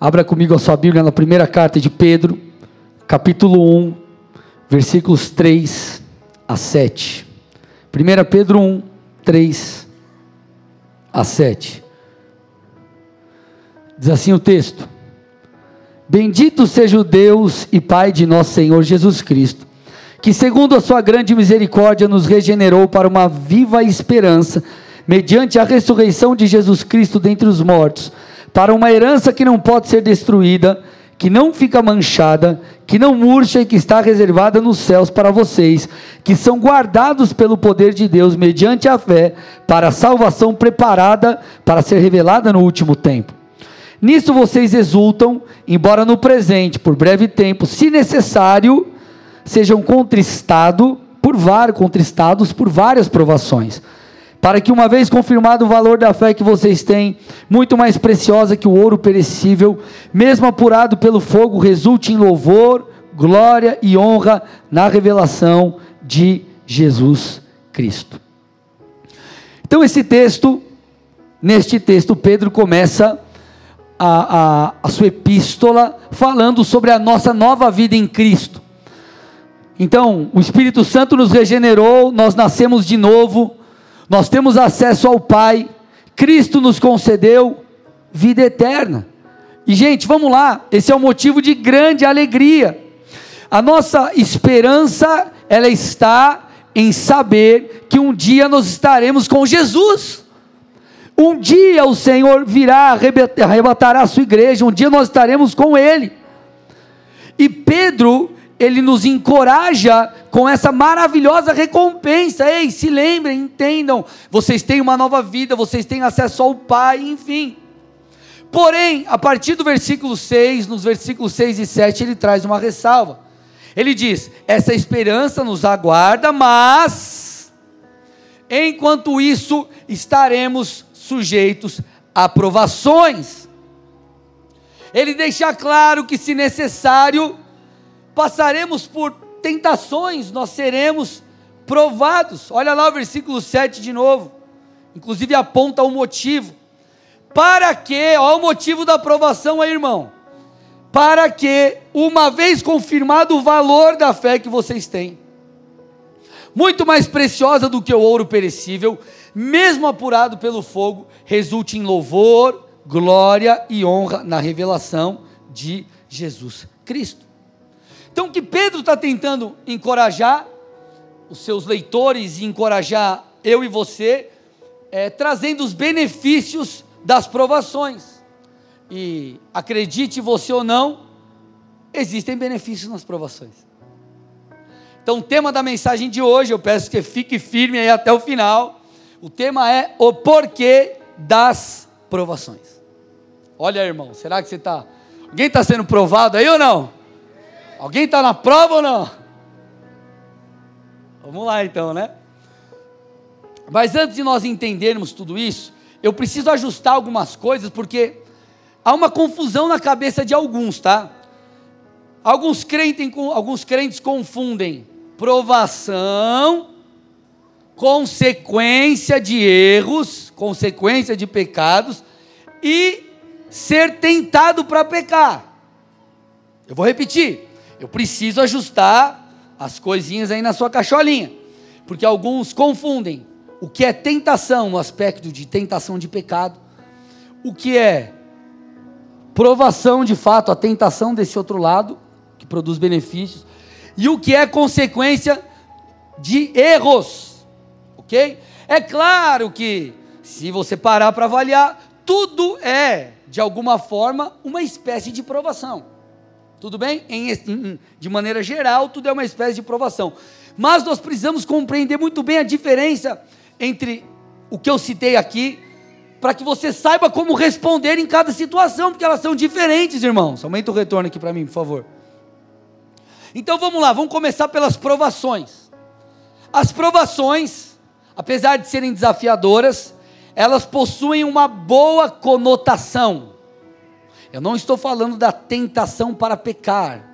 Abra comigo a sua Bíblia na primeira carta de Pedro, capítulo 1, versículos 3 a 7. 1 Pedro 1, 3 a 7. Diz assim o texto: Bendito seja o Deus e Pai de nosso Senhor Jesus Cristo, que, segundo a sua grande misericórdia, nos regenerou para uma viva esperança, mediante a ressurreição de Jesus Cristo dentre os mortos para uma herança que não pode ser destruída, que não fica manchada, que não murcha e que está reservada nos céus para vocês, que são guardados pelo poder de Deus mediante a fé, para a salvação preparada para ser revelada no último tempo. Nisso vocês exultam, embora no presente, por breve tempo, se necessário, sejam contristados por vários contristados por várias provações para que, uma vez confirmado o valor da fé que vocês têm, muito mais preciosa que o ouro perecível, mesmo apurado pelo fogo, resulte em louvor, glória e honra na revelação de Jesus Cristo. Então, esse texto, neste texto, Pedro começa a, a, a sua epístola falando sobre a nossa nova vida em Cristo. Então, o Espírito Santo nos regenerou, nós nascemos de novo nós temos acesso ao Pai, Cristo nos concedeu vida eterna. E, gente, vamos lá, esse é um motivo de grande alegria. A nossa esperança, ela está em saber que um dia nós estaremos com Jesus. Um dia o Senhor virá, arrebatará a sua igreja, um dia nós estaremos com Ele. E Pedro, ele nos encoraja com essa maravilhosa recompensa. Ei, se lembrem, entendam, vocês têm uma nova vida, vocês têm acesso ao Pai, enfim. Porém, a partir do versículo 6, nos versículos 6 e 7, ele traz uma ressalva. Ele diz: Essa esperança nos aguarda, mas enquanto isso estaremos sujeitos a provações. Ele deixa claro que, se necessário, passaremos por tentações, nós seremos provados. Olha lá o versículo 7 de novo. Inclusive aponta o motivo. Para que, olha o motivo da provação aí, irmão. Para que, uma vez confirmado o valor da fé que vocês têm, muito mais preciosa do que o ouro perecível, mesmo apurado pelo fogo, resulte em louvor, glória e honra na revelação de Jesus Cristo. Então, o que Pedro está tentando encorajar os seus leitores e encorajar eu e você, é, trazendo os benefícios das provações. E acredite você ou não, existem benefícios nas provações. Então, o tema da mensagem de hoje, eu peço que fique firme aí até o final. O tema é o porquê das provações. Olha, irmão, será que você está. Alguém está sendo provado aí ou não? Alguém está na prova ou não? Vamos lá então, né? Mas antes de nós entendermos tudo isso, eu preciso ajustar algumas coisas, porque há uma confusão na cabeça de alguns, tá? Alguns crentes, alguns crentes confundem provação, consequência de erros, consequência de pecados e ser tentado para pecar. Eu vou repetir. Eu preciso ajustar as coisinhas aí na sua cacholinha, porque alguns confundem o que é tentação no aspecto de tentação de pecado, o que é provação de fato, a tentação desse outro lado, que produz benefícios, e o que é consequência de erros, ok? É claro que, se você parar para avaliar, tudo é, de alguma forma, uma espécie de provação. Tudo bem? Em, em, de maneira geral, tudo é uma espécie de provação. Mas nós precisamos compreender muito bem a diferença entre o que eu citei aqui, para que você saiba como responder em cada situação, porque elas são diferentes, irmãos. Aumenta o retorno aqui para mim, por favor. Então vamos lá, vamos começar pelas provações. As provações, apesar de serem desafiadoras, elas possuem uma boa conotação. Eu não estou falando da tentação para pecar.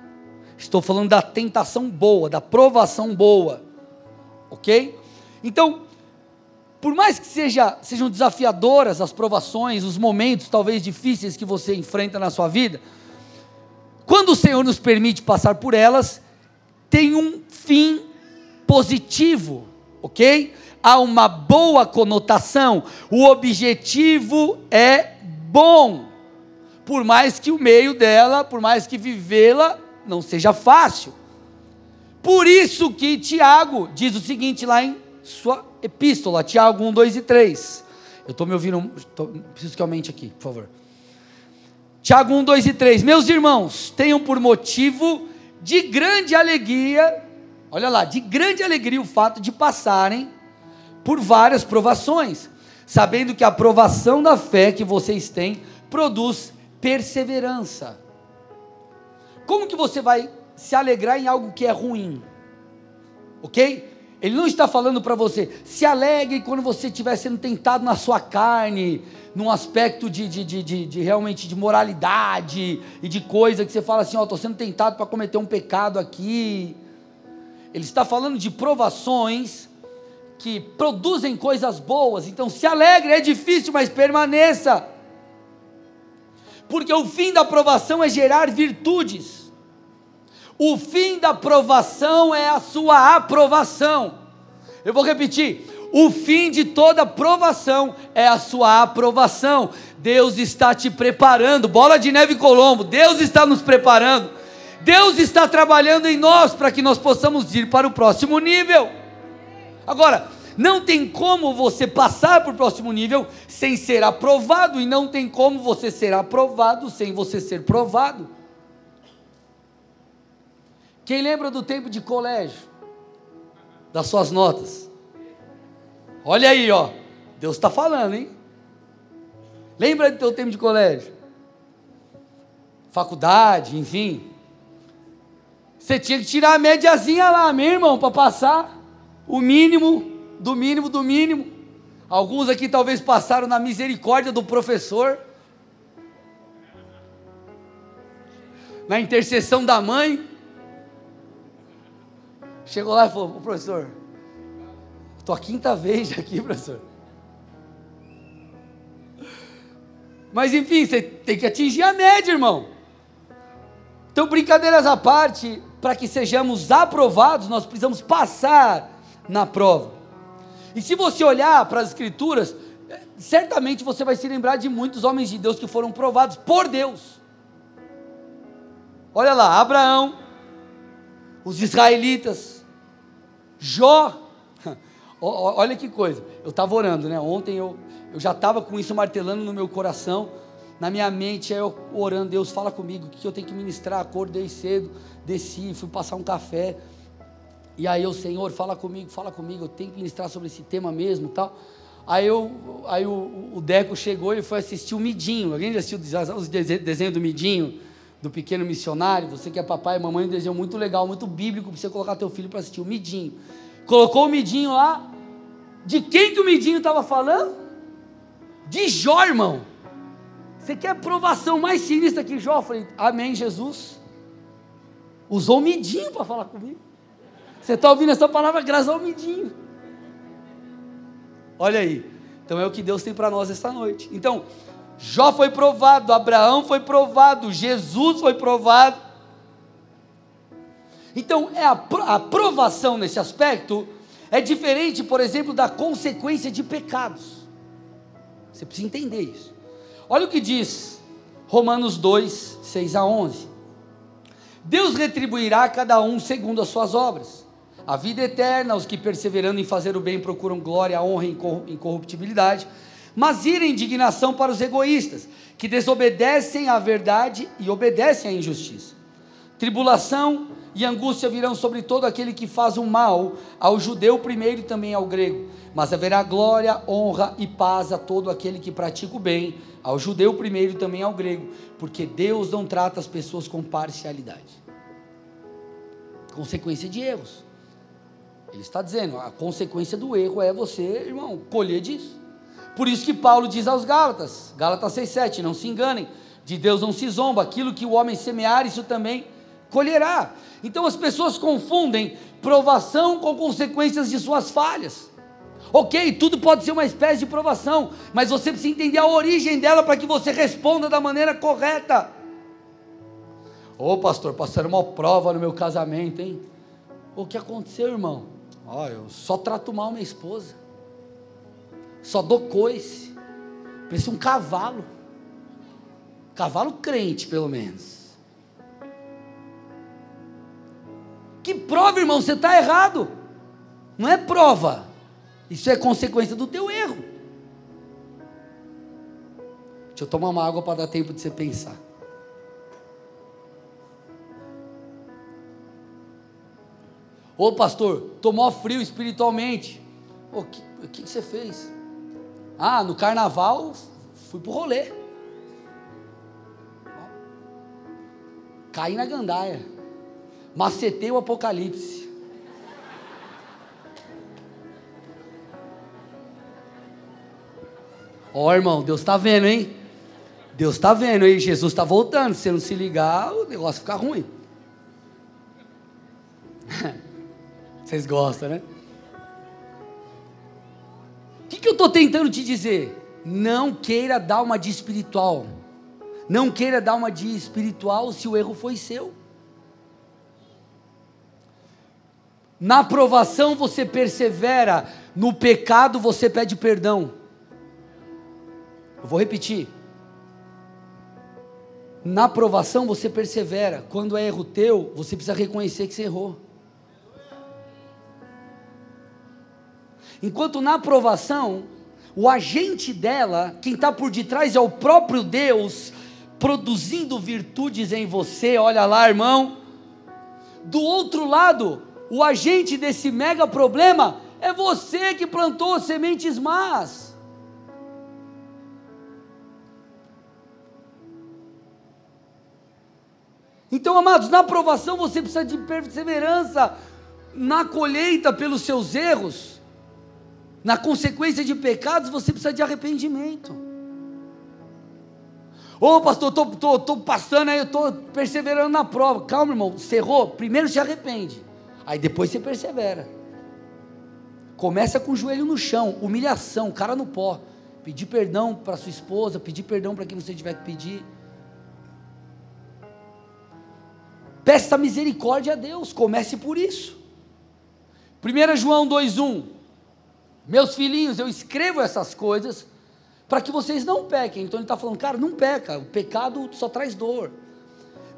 Estou falando da tentação boa, da provação boa. Ok? Então, por mais que seja, sejam desafiadoras as provações, os momentos talvez difíceis que você enfrenta na sua vida, quando o Senhor nos permite passar por elas, tem um fim positivo, ok? Há uma boa conotação, o objetivo é bom, por mais que o meio dela, por mais que vivê-la não seja fácil. Por isso que Tiago diz o seguinte lá em sua epístola, Tiago 1, 2 e 3. Eu estou me ouvindo, tô, preciso que aumente aqui, por favor. Tiago 1, 2 e 3. Meus irmãos, tenham por motivo de grande alegria, olha lá, de grande alegria o fato de passarem por várias provações, sabendo que a provação da fé que vocês têm produz perseverança. Como que você vai se alegrar em algo que é ruim? Ok? Ele não está falando para você, se alegre quando você estiver sendo tentado na sua carne, num aspecto de, de, de, de, de realmente de moralidade e de coisa que você fala assim, ó, oh, estou sendo tentado para cometer um pecado aqui. Ele está falando de provações que produzem coisas boas, então se alegre, é difícil, mas permaneça. Porque o fim da provação é gerar virtudes. O fim da provação é a sua aprovação. Eu vou repetir. O fim de toda provação é a sua aprovação. Deus está te preparando. Bola de neve Colombo. Deus está nos preparando. Deus está trabalhando em nós para que nós possamos ir para o próximo nível. Agora, não tem como você passar para o próximo nível sem ser aprovado, e não tem como você ser aprovado sem você ser provado. Quem lembra do tempo de colégio? Das suas notas? Olha aí, ó. Deus está falando, hein? Lembra do teu tempo de colégio? Faculdade, enfim. Você tinha que tirar a médiazinha lá, meu irmão, para passar o mínimo, do mínimo, do mínimo. Alguns aqui talvez passaram na misericórdia do professor. Na intercessão da mãe. Chegou lá e falou: professor, estou a quinta vez aqui, professor. Mas enfim, você tem que atingir a média, irmão. Então, brincadeiras à parte, para que sejamos aprovados, nós precisamos passar na prova. E se você olhar para as Escrituras, certamente você vai se lembrar de muitos homens de Deus que foram provados por Deus. Olha lá, Abraão, os israelitas, Jó, olha que coisa, eu estava orando, né? Ontem eu, eu já estava com isso martelando no meu coração, na minha mente, aí eu orando, Deus fala comigo, o que eu tenho que ministrar, acordei cedo, desci, fui passar um café, e aí o Senhor, fala comigo, fala comigo, eu tenho que ministrar sobre esse tema mesmo tal. Aí, eu, aí o, o Deco chegou e foi assistir o Midinho, alguém já assistiu os desenhos do Midinho? do pequeno missionário, você que é papai e mamãe, um desenho muito legal, muito bíblico, para você colocar teu filho para assistir o Midinho. Colocou o Midinho lá. De quem que o Midinho estava falando? De Jó, irmão. Você quer provação mais sinistra que Jó? Eu falei, amém, Jesus. Usou o Midinho para falar comigo. Você está ouvindo essa palavra graças ao Midinho. Olha aí. Então é o que Deus tem para nós esta noite. Então, Jó foi provado, Abraão foi provado, Jesus foi provado. Então, é a, a provação nesse aspecto é diferente, por exemplo, da consequência de pecados. Você precisa entender isso. Olha o que diz Romanos 2, 6 a 11. Deus retribuirá a cada um segundo as suas obras. A vida eterna, os que perseverando em fazer o bem procuram glória, honra e incorruptibilidade mas ira indignação para os egoístas, que desobedecem à verdade e obedecem à injustiça. Tribulação e angústia virão sobre todo aquele que faz o mal, ao judeu primeiro e também ao grego. Mas haverá glória, honra e paz a todo aquele que pratica o bem, ao judeu primeiro e também ao grego, porque Deus não trata as pessoas com parcialidade. Consequência de erros. Ele está dizendo, a consequência do erro é você, irmão, colher disso. Por isso que Paulo diz aos Gálatas, Gálatas 6,7, não se enganem, de Deus não se zomba, aquilo que o homem semear, isso também colherá. Então as pessoas confundem provação com consequências de suas falhas. Ok, tudo pode ser uma espécie de provação, mas você precisa entender a origem dela para que você responda da maneira correta. Ô oh, pastor, passaram uma prova no meu casamento, hein? O que aconteceu, irmão? Ó, oh, eu só trato mal minha esposa, só dou coice, parece um cavalo, cavalo crente, pelo menos. Que prova, irmão, você está errado, não é prova, isso é consequência do teu erro. Deixa eu tomar uma água para dar tempo de você pensar. Ô pastor, tomou frio espiritualmente. O que, que, que você fez? Ah, no carnaval fui pro rolê. Caí na gandaia. Macetei o apocalipse. Ó oh, irmão, Deus está vendo, hein? Deus está vendo, hein? Jesus está voltando. Se você não se ligar, o negócio fica ruim. Vocês gostam, né? O que, que eu estou tentando te dizer? Não queira dar uma de espiritual. Não queira dar uma de espiritual se o erro foi seu. Na aprovação você persevera, no pecado você pede perdão. Eu vou repetir. Na aprovação você persevera. Quando é erro teu, você precisa reconhecer que você errou. Enquanto na aprovação, o agente dela, quem está por detrás é o próprio Deus, produzindo virtudes em você. Olha lá, irmão. Do outro lado, o agente desse mega problema é você que plantou sementes más. Então, amados, na aprovação você precisa de perseverança, na colheita pelos seus erros, na consequência de pecados você precisa de arrependimento. Ô oh, pastor, estou tô, tô, tô, passando aí, estou perseverando na prova. Calma, irmão, você errou, primeiro se arrepende, aí depois você persevera. Começa com o joelho no chão, humilhação, cara no pó. Pedir perdão para sua esposa, pedir perdão para quem você tiver que pedir. Peça misericórdia a Deus, comece por isso. 1 João 2,1: Meus filhinhos, eu escrevo essas coisas para que vocês não pequem. Então ele está falando, cara, não peca, o pecado só traz dor.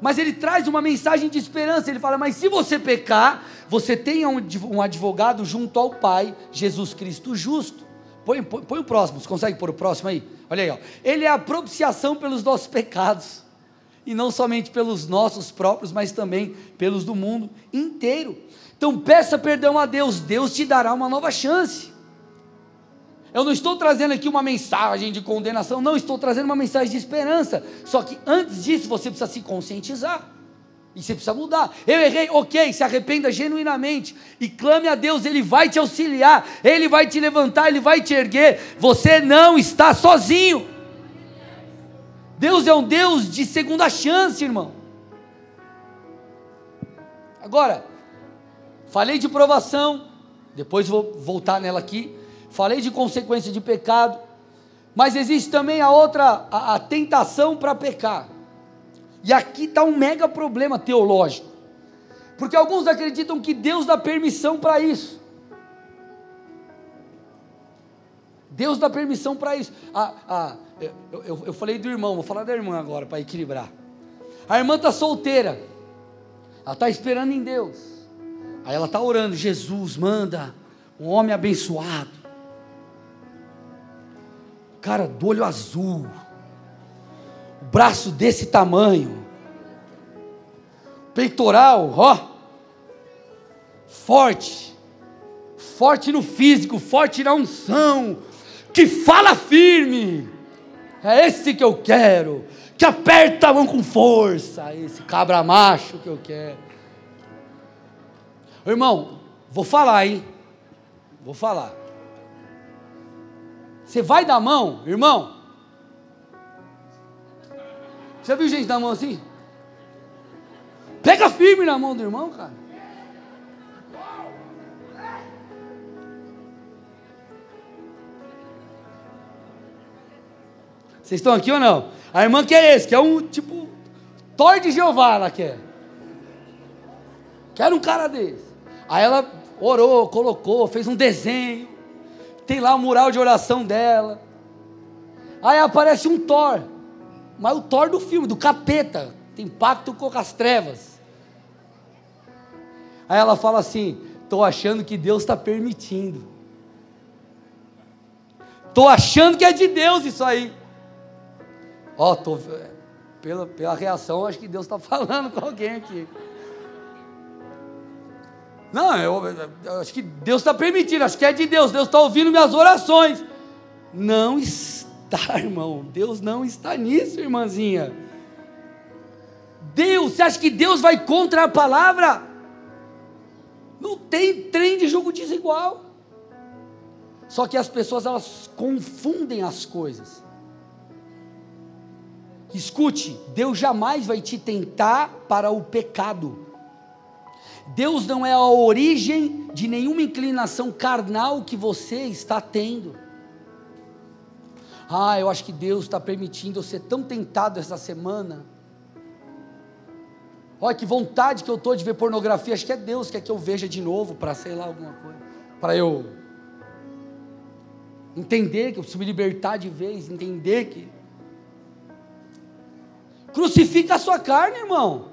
Mas ele traz uma mensagem de esperança. Ele fala, mas se você pecar, você tenha um advogado junto ao Pai, Jesus Cristo justo. Põe, põe, põe o próximo, você consegue pôr o próximo aí? Olha aí, ó. ele é a propiciação pelos nossos pecados e não somente pelos nossos próprios, mas também pelos do mundo inteiro. Então peça perdão a Deus, Deus te dará uma nova chance. Eu não estou trazendo aqui uma mensagem de condenação, não, estou trazendo uma mensagem de esperança. Só que antes disso você precisa se conscientizar. E você precisa mudar. Eu errei, ok, se arrependa genuinamente e clame a Deus, Ele vai te auxiliar, Ele vai te levantar, Ele vai te erguer. Você não está sozinho. Deus é um Deus de segunda chance, irmão. Agora, falei de provação, depois vou voltar nela aqui. Falei de consequência de pecado, mas existe também a outra, a, a tentação para pecar. E aqui está um mega problema teológico, porque alguns acreditam que Deus dá permissão para isso. Deus dá permissão para isso. A, a, eu, eu, eu, falei do irmão, vou falar da irmã agora para equilibrar. A irmã está solteira, ela está esperando em Deus. Aí ela está orando: Jesus, manda um homem abençoado, cara do olho azul, o braço desse tamanho, peitoral, ó, forte, forte no físico, forte na unção que fala firme. É esse que eu quero. Que aperta a mão com força. Esse cabra macho que eu quero. Irmão, vou falar, hein? Vou falar. Você vai dar a mão, irmão? Já viu gente dar a mão assim? Pega firme na mão do irmão, cara. Vocês estão aqui ou não? A irmã quer é esse, que é um tipo Thor de Jeová, ela quer. É. Quero um cara desse. Aí ela orou, colocou, fez um desenho. Tem lá o mural de oração dela. Aí aparece um Thor. Mas o Thor do filme, do capeta. Tem pacto com as trevas. Aí ela fala assim: estou achando que Deus está permitindo. Estou achando que é de Deus isso aí. Ó, oh, tô, pela, pela reação, acho que Deus está falando com alguém aqui. Não, eu, eu acho que Deus está permitindo, acho que é de Deus, Deus está ouvindo minhas orações. Não está, irmão, Deus não está nisso, irmãzinha. Deus, você acha que Deus vai contra a palavra? Não tem trem de jogo desigual. Só que as pessoas elas confundem as coisas. Escute, Deus jamais vai te tentar para o pecado. Deus não é a origem de nenhuma inclinação carnal que você está tendo. Ah, eu acho que Deus está permitindo eu ser tão tentado essa semana. Olha que vontade que eu estou de ver pornografia. Acho que é Deus que quer que eu veja de novo para sei lá alguma coisa. Para eu entender que eu preciso me libertar de vez, entender que. Crucifica a sua carne, irmão.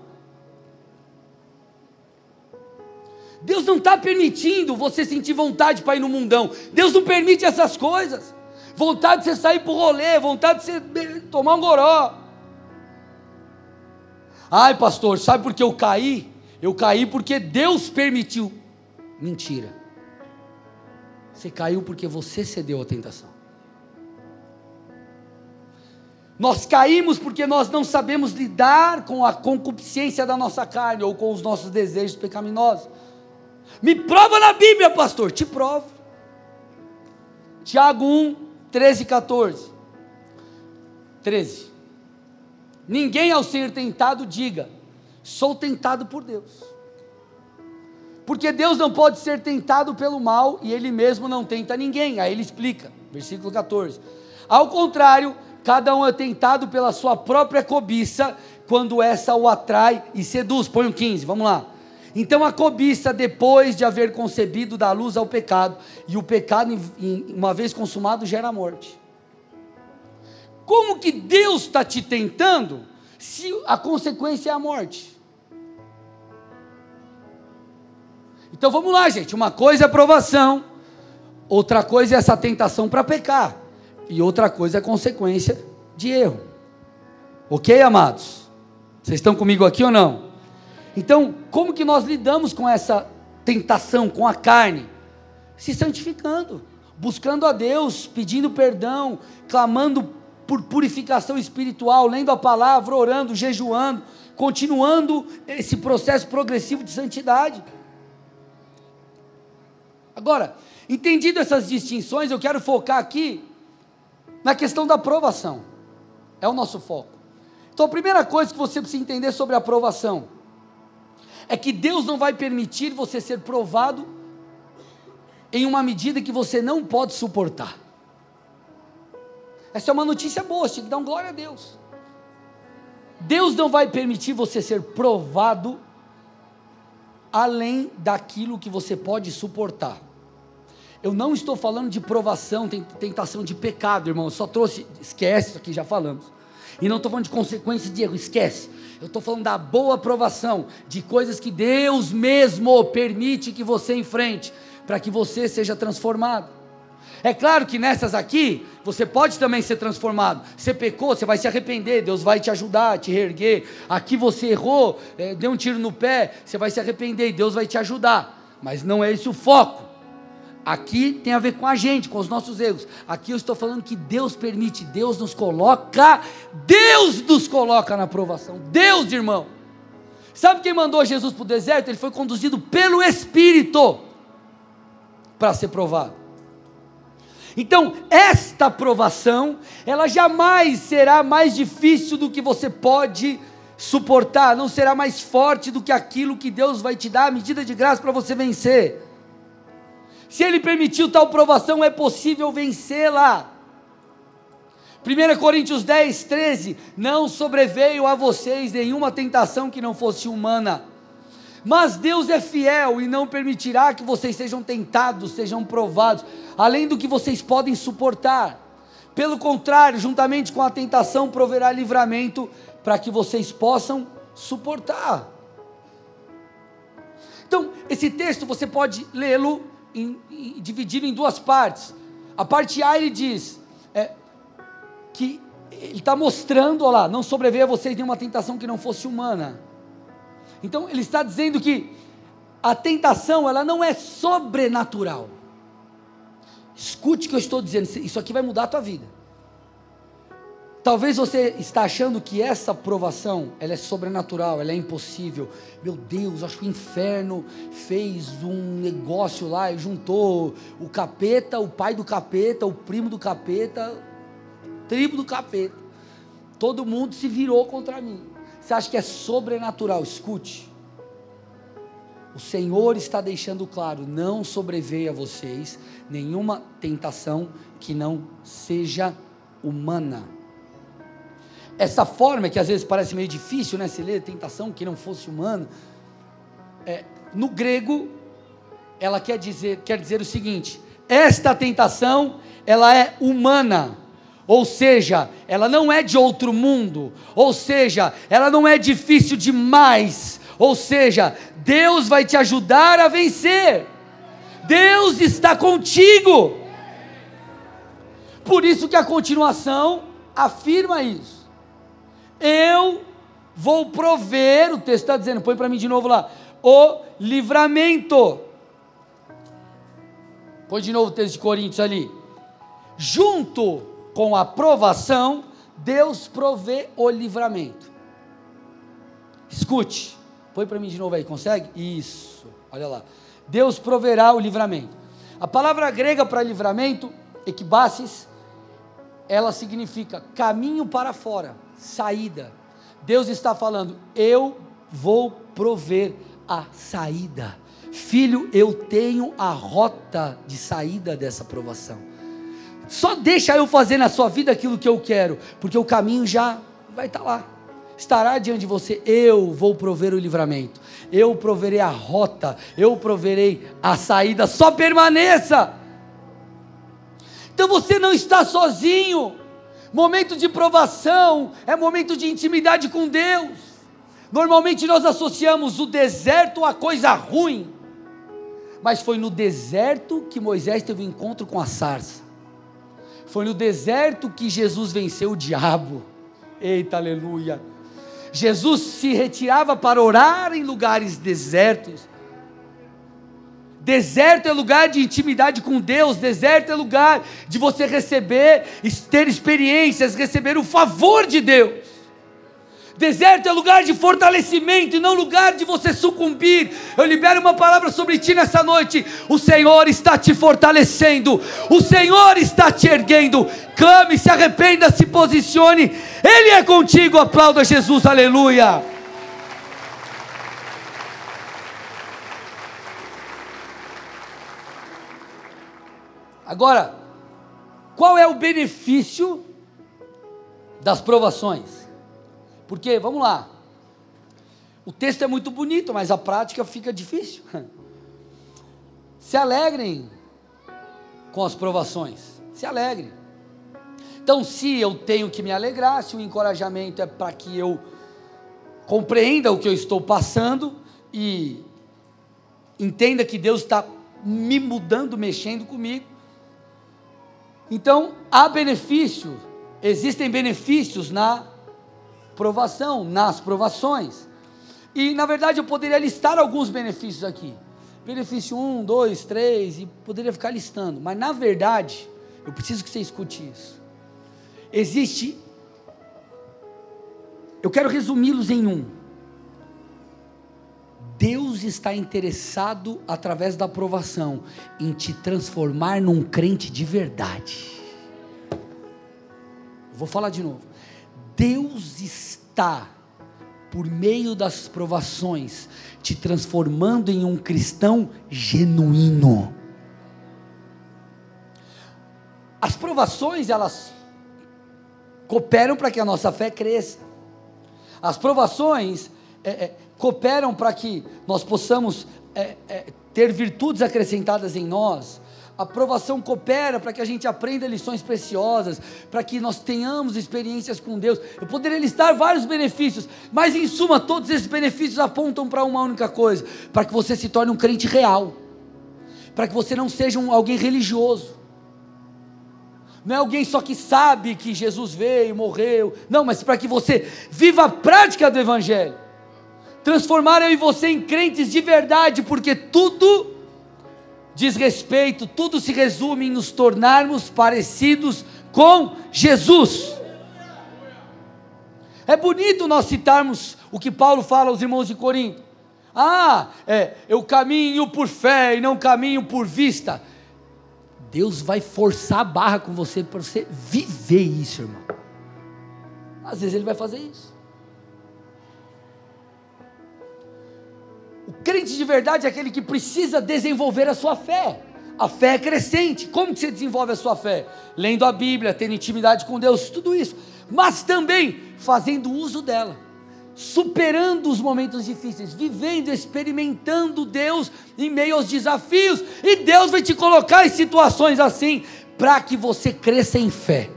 Deus não está permitindo você sentir vontade para ir no mundão. Deus não permite essas coisas. Vontade de você sair para o rolê, vontade de você tomar um goró. Ai, pastor, sabe por que eu caí? Eu caí porque Deus permitiu. Mentira. Você caiu porque você cedeu à tentação. Nós caímos porque nós não sabemos lidar com a concupiscência da nossa carne ou com os nossos desejos pecaminosos. Me prova na Bíblia, pastor. Te provo. Tiago 1, 13 e 14. 13. Ninguém ao ser tentado diga: sou tentado por Deus. Porque Deus não pode ser tentado pelo mal e ele mesmo não tenta ninguém. Aí ele explica, versículo 14. Ao contrário, cada um é tentado pela sua própria cobiça, quando essa o atrai e seduz. Põe o 15, vamos lá. Então a cobiça, depois de haver concebido, dá luz ao pecado, e o pecado, uma vez consumado, gera morte. Como que Deus está te tentando se a consequência é a morte? Então vamos lá, gente. Uma coisa é a provação, outra coisa é essa tentação para pecar, e outra coisa é a consequência de erro. Ok, amados? Vocês estão comigo aqui ou não? Então, como que nós lidamos com essa tentação, com a carne? Se santificando, buscando a Deus, pedindo perdão, clamando por purificação espiritual, lendo a palavra, orando, jejuando, continuando esse processo progressivo de santidade. Agora, entendido essas distinções, eu quero focar aqui na questão da aprovação. É o nosso foco. Então, a primeira coisa que você precisa entender sobre a aprovação é que Deus não vai permitir você ser provado em uma medida que você não pode suportar. Essa é uma notícia boa, tem que dar um glória a Deus. Deus não vai permitir você ser provado além daquilo que você pode suportar. Eu não estou falando de provação, tentação de pecado, irmão. Eu só trouxe, esquece isso aqui, já falamos. E não estou falando de consequências de erro, esquece. Eu estou falando da boa aprovação, de coisas que Deus mesmo permite que você enfrente, para que você seja transformado. É claro que nessas aqui, você pode também ser transformado. Você pecou, você vai se arrepender, Deus vai te ajudar, te reerguer. Aqui você errou, é, deu um tiro no pé, você vai se arrepender e Deus vai te ajudar. Mas não é esse o foco. Aqui tem a ver com a gente, com os nossos erros. Aqui eu estou falando que Deus permite, Deus nos coloca, Deus nos coloca na aprovação. Deus, irmão. Sabe quem mandou Jesus para o deserto? Ele foi conduzido pelo Espírito para ser provado. Então, esta provação, ela jamais será mais difícil do que você pode suportar, não será mais forte do que aquilo que Deus vai te dar, medida de graça para você vencer. Se Ele permitiu tal provação, é possível vencê-la. 1 Coríntios 10, 13: Não sobreveio a vocês nenhuma tentação que não fosse humana, mas Deus é fiel e não permitirá que vocês sejam tentados, sejam provados, além do que vocês podem suportar. Pelo contrário, juntamente com a tentação, proverá livramento para que vocês possam suportar. Então, esse texto você pode lê-lo dividido em duas partes. A parte A ele diz: é, que ele está mostrando, olha lá, não sobreveio a vocês nenhuma tentação que não fosse humana. Então ele está dizendo que a tentação ela não é sobrenatural. Escute o que eu estou dizendo, isso aqui vai mudar a tua vida. Talvez você está achando que essa provação, ela é sobrenatural, ela é impossível. Meu Deus, acho que o inferno fez um negócio lá e juntou o capeta, o pai do capeta, o primo do capeta, tribo do capeta. Todo mundo se virou contra mim. Você acha que é sobrenatural? Escute. O Senhor está deixando claro: não sobreveia a vocês nenhuma tentação que não seja humana. Essa forma que às vezes parece meio difícil, né? Se ler tentação que não fosse humana. É, no grego, ela quer dizer, quer dizer o seguinte: esta tentação, ela é humana ou seja, ela não é de outro mundo, ou seja, ela não é difícil demais, ou seja, Deus vai te ajudar a vencer, Deus está contigo. Por isso que a continuação afirma isso. Eu vou prover, o texto está dizendo, põe para mim de novo lá, o livramento. Põe de novo o texto de Coríntios ali. Junto com a provação, Deus provê o livramento. Escute, põe para mim de novo aí, consegue? Isso, olha lá. Deus proverá o livramento. A palavra grega para livramento, equibasis, ela significa caminho para fora, saída. Deus está falando, eu vou prover a saída. Filho, eu tenho a rota de saída dessa provação. Só deixa eu fazer na sua vida aquilo que eu quero, porque o caminho já vai estar tá lá. Estará diante de você, eu vou prover o livramento, eu proverei a rota, eu proverei a saída, só permaneça. Então você não está sozinho. Momento de provação é momento de intimidade com Deus. Normalmente nós associamos o deserto a coisa ruim, mas foi no deserto que Moisés teve um encontro com a sarça. Foi no deserto que Jesus venceu o diabo. Eita, aleluia. Jesus se retirava para orar em lugares desertos. Deserto é lugar de intimidade com Deus, deserto é lugar de você receber, ter experiências, receber o favor de Deus. Deserto é lugar de fortalecimento e não lugar de você sucumbir. Eu libero uma palavra sobre ti nessa noite. O Senhor está te fortalecendo, o Senhor está te erguendo. Clame, se arrependa, se posicione. Ele é contigo. Aplauda Jesus, aleluia. Agora, qual é o benefício das provações? Porque, vamos lá, o texto é muito bonito, mas a prática fica difícil. Se alegrem com as provações, se alegrem. Então, se eu tenho que me alegrar, se o encorajamento é para que eu compreenda o que eu estou passando e entenda que Deus está me mudando, mexendo comigo. Então, há benefício, existem benefícios na provação, nas provações. E na verdade eu poderia listar alguns benefícios aqui. Benefício 1, 2, 3, e poderia ficar listando. Mas na verdade, eu preciso que você escute isso. Existe. Eu quero resumi-los em um. Está interessado, através da aprovação, em te transformar num crente de verdade. vou falar de novo. Deus está, por meio das provações, te transformando em um cristão genuíno. As provações, elas cooperam para que a nossa fé cresça. As provações é, é, cooperam para que nós possamos é, é, ter virtudes acrescentadas em nós. A provação coopera para que a gente aprenda lições preciosas, para que nós tenhamos experiências com Deus. Eu poderia listar vários benefícios, mas em suma, todos esses benefícios apontam para uma única coisa: para que você se torne um crente real, para que você não seja um, alguém religioso não é alguém só que sabe que Jesus veio, morreu, não, mas para que você viva a prática do Evangelho, transformar eu e você em crentes de verdade, porque tudo diz respeito, tudo se resume em nos tornarmos parecidos com Jesus. É bonito nós citarmos o que Paulo fala aos irmãos de Corinto. Ah, é, eu caminho por fé e não caminho por vista. Deus vai forçar a barra com você para você viver isso, irmão. Às vezes Ele vai fazer isso. O crente de verdade é aquele que precisa desenvolver a sua fé. A fé é crescente. Como que você desenvolve a sua fé? Lendo a Bíblia, tendo intimidade com Deus, tudo isso. Mas também fazendo uso dela superando os momentos difíceis, vivendo, experimentando Deus em meio aos desafios, e Deus vai te colocar em situações assim para que você cresça em fé.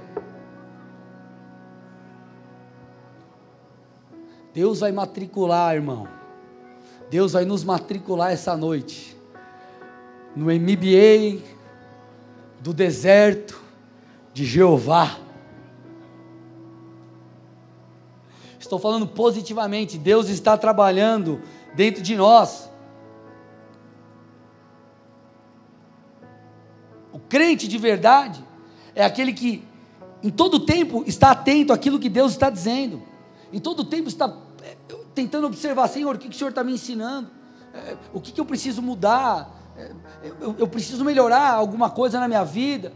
Deus vai matricular, irmão. Deus vai nos matricular essa noite no MBA do deserto de Jeová. Estou falando positivamente. Deus está trabalhando dentro de nós. O crente de verdade é aquele que em todo tempo está atento àquilo que Deus está dizendo. Em todo tempo está é, tentando observar, Senhor, o que, o Senhor está me ensinando? É, o que, eu preciso mudar? É, eu preciso melhorar alguma coisa na minha vida.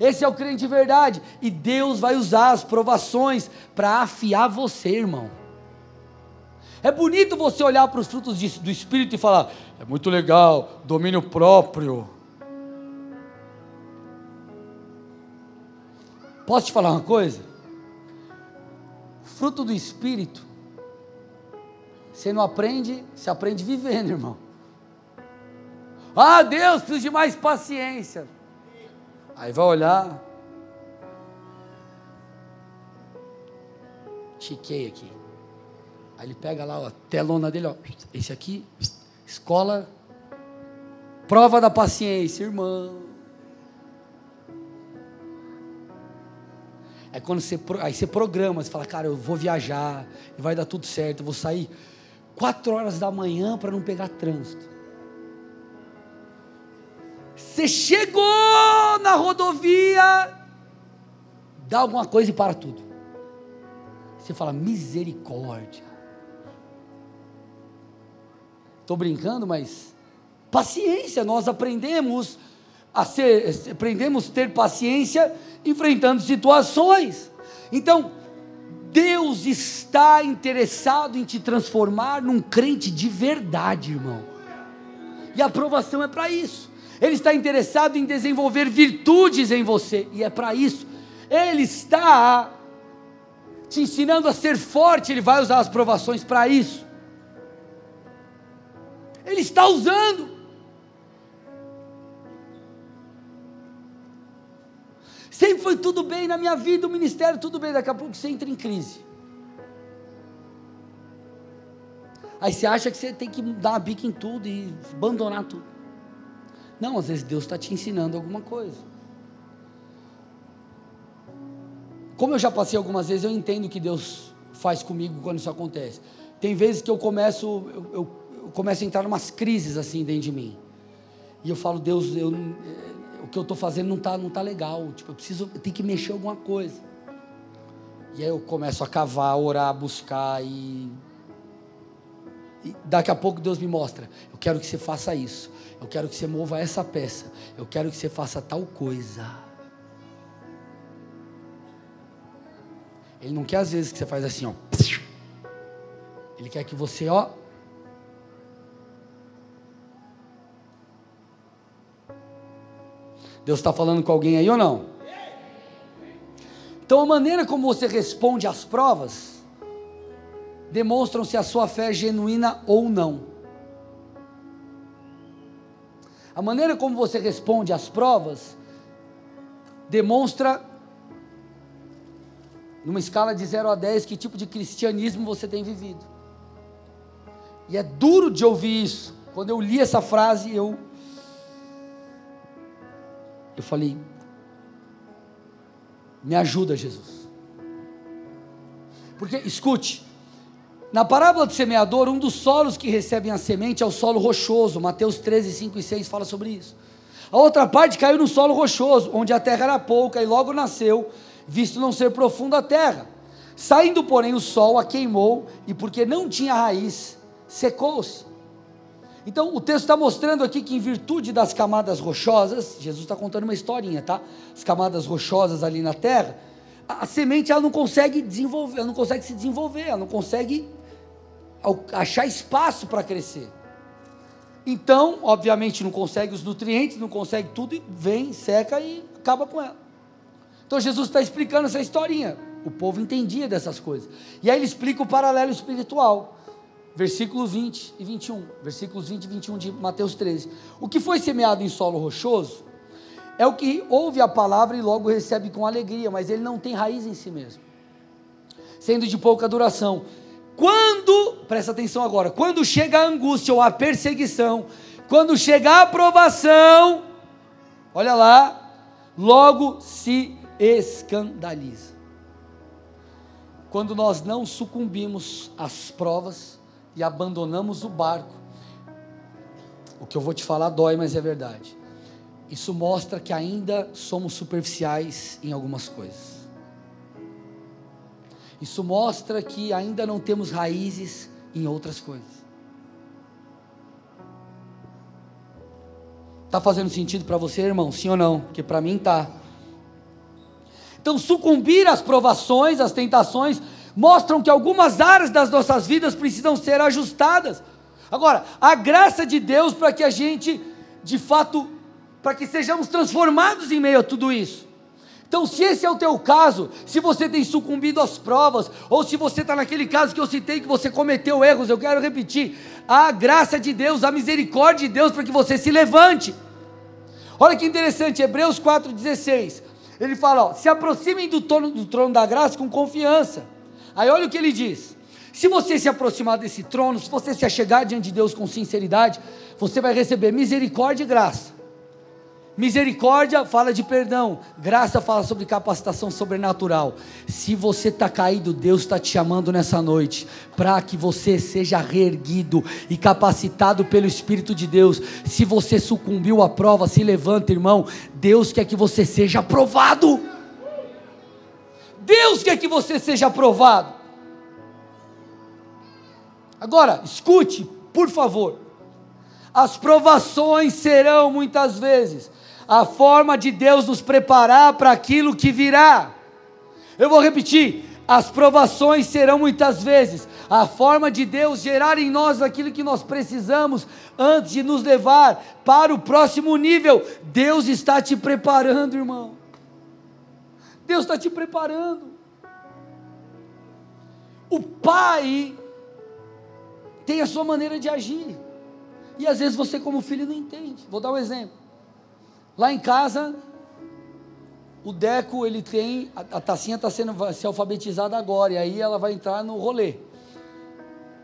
Esse é o crente de verdade. E Deus vai usar as provações para afiar você, irmão. É bonito você olhar para os frutos de, do Espírito e falar: é muito legal, domínio próprio. Posso te falar uma coisa? Fruto do Espírito, você não aprende, você aprende vivendo, irmão. Ah, Deus, preciso de mais paciência. Aí vai olhar. Chiquei aqui. Aí ele pega lá a telona dele, ó. Esse aqui, escola, prova da paciência, irmão. É quando você, aí você programa, você fala, cara, eu vou viajar, vai dar tudo certo, eu vou sair quatro horas da manhã para não pegar trânsito. Você chegou na rodovia, dá alguma coisa e para tudo. Você fala, misericórdia. Estou brincando, mas paciência, nós aprendemos a ser, aprendemos ter paciência enfrentando situações. Então, Deus está interessado em te transformar num crente de verdade, irmão. E a aprovação é para isso. Ele está interessado em desenvolver virtudes em você, e é para isso. Ele está te ensinando a ser forte, ele vai usar as provações para isso. Ele está usando. Sempre foi tudo bem na minha vida, o ministério tudo bem, daqui a pouco você entra em crise. Aí você acha que você tem que dar uma bica em tudo e abandonar tudo. Não, às vezes Deus está te ensinando alguma coisa. Como eu já passei algumas vezes, eu entendo o que Deus faz comigo quando isso acontece. Tem vezes que eu começo, eu, eu, eu começo a entrar em umas crises assim dentro de mim. E eu falo, Deus, eu, o que eu estou fazendo não está não tá legal. Tipo, eu preciso, eu tenho que mexer alguma coisa. E aí eu começo a cavar, orar, buscar e e daqui a pouco Deus me mostra: eu quero que você faça isso, eu quero que você mova essa peça, eu quero que você faça tal coisa. Ele não quer às vezes que você faz assim, ó. Ele quer que você, ó. Deus está falando com alguém aí ou não? Então, a maneira como você responde às provas demonstram se a sua fé é genuína ou não. A maneira como você responde às provas demonstra, numa escala de 0 a 10, que tipo de cristianismo você tem vivido. E é duro de ouvir isso. Quando eu li essa frase, eu eu falei: Me ajuda, Jesus. Porque escute, na parábola do semeador, um dos solos que recebem a semente é o solo rochoso. Mateus 13, 5 e 6 fala sobre isso. A outra parte caiu no solo rochoso, onde a terra era pouca e logo nasceu, visto não ser profunda a terra. Saindo, porém, o sol a queimou e, porque não tinha raiz, secou-se. Então, o texto está mostrando aqui que, em virtude das camadas rochosas, Jesus está contando uma historinha, tá? As camadas rochosas ali na terra, a, a semente ela não consegue desenvolver, ela não consegue se desenvolver, ela não consegue achar espaço para crescer. Então, obviamente, não consegue os nutrientes, não consegue tudo e vem, seca e acaba com ela. Então Jesus está explicando essa historinha. O povo entendia dessas coisas. E aí ele explica o paralelo espiritual. Versículo 20 e 21. Versículos 20 e 21 de Mateus 13. O que foi semeado em solo rochoso é o que ouve a palavra e logo recebe com alegria, mas ele não tem raiz em si mesmo. Sendo de pouca duração. Quando, presta atenção agora, quando chega a angústia ou a perseguição, quando chega a aprovação, olha lá, logo se escandaliza. Quando nós não sucumbimos às provas e abandonamos o barco, o que eu vou te falar dói, mas é verdade. Isso mostra que ainda somos superficiais em algumas coisas. Isso mostra que ainda não temos raízes em outras coisas. Está fazendo sentido para você, irmão? Sim ou não? Porque para mim tá. Então, sucumbir às provações, às tentações, mostram que algumas áreas das nossas vidas precisam ser ajustadas. Agora, a graça de Deus para que a gente, de fato, para que sejamos transformados em meio a tudo isso. Então, se esse é o teu caso, se você tem sucumbido às provas, ou se você está naquele caso que eu citei, que você cometeu erros, eu quero repetir: a graça de Deus, a misericórdia de Deus para que você se levante. Olha que interessante, Hebreus 4,16. Ele fala: ó, se aproximem do trono, do trono da graça com confiança. Aí olha o que ele diz: se você se aproximar desse trono, se você se achegar diante de Deus com sinceridade, você vai receber misericórdia e graça Misericórdia fala de perdão, graça fala sobre capacitação sobrenatural. Se você está caído, Deus está te chamando nessa noite para que você seja reerguido e capacitado pelo Espírito de Deus. Se você sucumbiu à prova, se levanta, irmão. Deus quer que você seja aprovado. Deus quer que você seja aprovado. Agora, escute, por favor. As provações serão muitas vezes a forma de Deus nos preparar para aquilo que virá. Eu vou repetir: as provações serão muitas vezes a forma de Deus gerar em nós aquilo que nós precisamos antes de nos levar para o próximo nível. Deus está te preparando, irmão. Deus está te preparando. O pai tem a sua maneira de agir. E às vezes você, como filho, não entende. Vou dar um exemplo. Lá em casa, o Deco, ele tem, a, a tacinha está sendo ser alfabetizada agora, e aí ela vai entrar no rolê.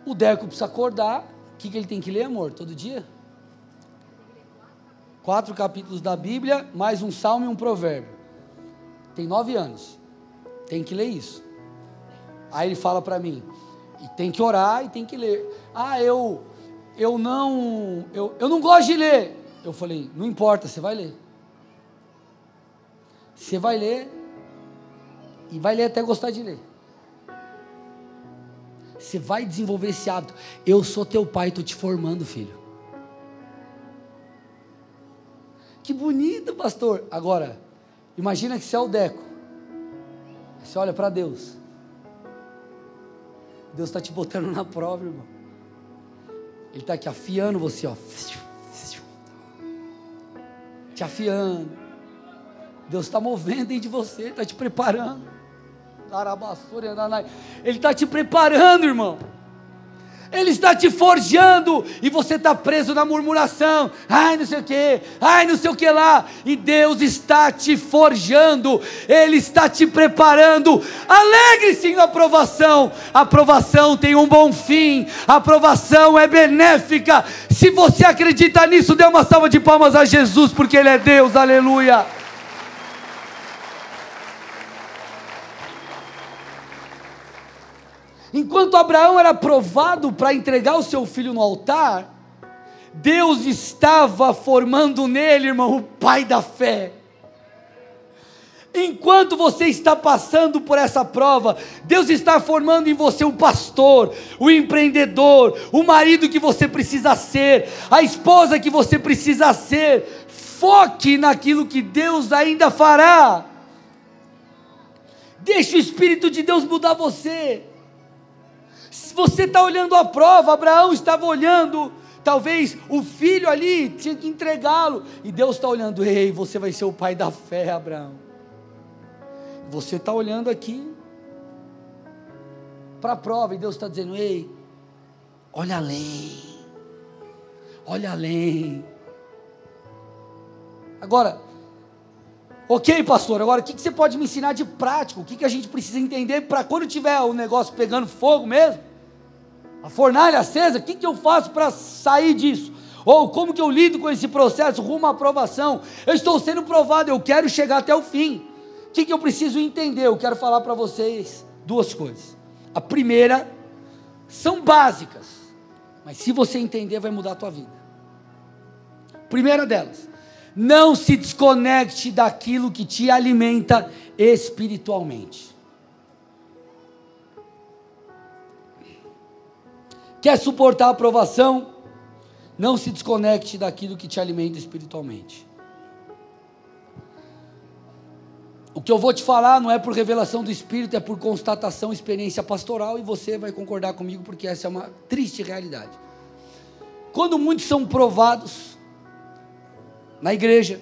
O Deco precisa acordar, o que, que ele tem que ler, amor, todo dia? Quatro capítulos da Bíblia, mais um salmo e um provérbio. Tem nove anos, tem que ler isso. Aí ele fala para mim, e tem que orar e tem que ler. Ah, eu, eu não, eu, eu não gosto de ler. Eu falei, não importa, você vai ler. Você vai ler e vai ler até gostar de ler. Você vai desenvolver esse hábito. Eu sou teu pai, estou te formando, filho. Que bonito, pastor. Agora, imagina que você é o Deco. Você olha para Deus. Deus está te botando na prova, irmão. Ele está aqui afiando você, ó. Te afiando Deus está movendo dentro de você, está te preparando. Ele está te preparando, irmão. Ele está te forjando e você está preso na murmuração. Ai, não sei o que, ai, não sei o que lá. E Deus está te forjando, Ele está te preparando. Alegre-se na aprovação. A aprovação tem um bom fim, a aprovação é benéfica. Se você acredita nisso, dê uma salva de palmas a Jesus, porque Ele é Deus, aleluia. Enquanto Abraão era provado para entregar o seu filho no altar, Deus estava formando nele, irmão, o pai da fé. Enquanto você está passando por essa prova, Deus está formando em você o pastor, o empreendedor, o marido que você precisa ser, a esposa que você precisa ser. Foque naquilo que Deus ainda fará. Deixe o Espírito de Deus mudar você. Você está olhando a prova, Abraão estava olhando, talvez o filho ali tinha que entregá-lo, e Deus está olhando, ei, você vai ser o pai da fé, Abraão. Você está olhando aqui para a prova, e Deus está dizendo, ei, olha além, olha além. Agora, Ok, pastor, agora o que, que você pode me ensinar de prático? O que, que a gente precisa entender para quando tiver o negócio pegando fogo mesmo? A fornalha acesa, o que, que eu faço para sair disso? Ou como que eu lido com esse processo rumo à aprovação? Eu estou sendo provado, eu quero chegar até o fim. O que, que eu preciso entender? Eu quero falar para vocês duas coisas. A primeira, são básicas, mas se você entender, vai mudar a tua vida. Primeira delas, não se desconecte daquilo que te alimenta espiritualmente. Quer suportar a aprovação? Não se desconecte daquilo que te alimenta espiritualmente. O que eu vou te falar não é por revelação do Espírito, é por constatação, experiência pastoral, e você vai concordar comigo, porque essa é uma triste realidade. Quando muitos são provados, na igreja,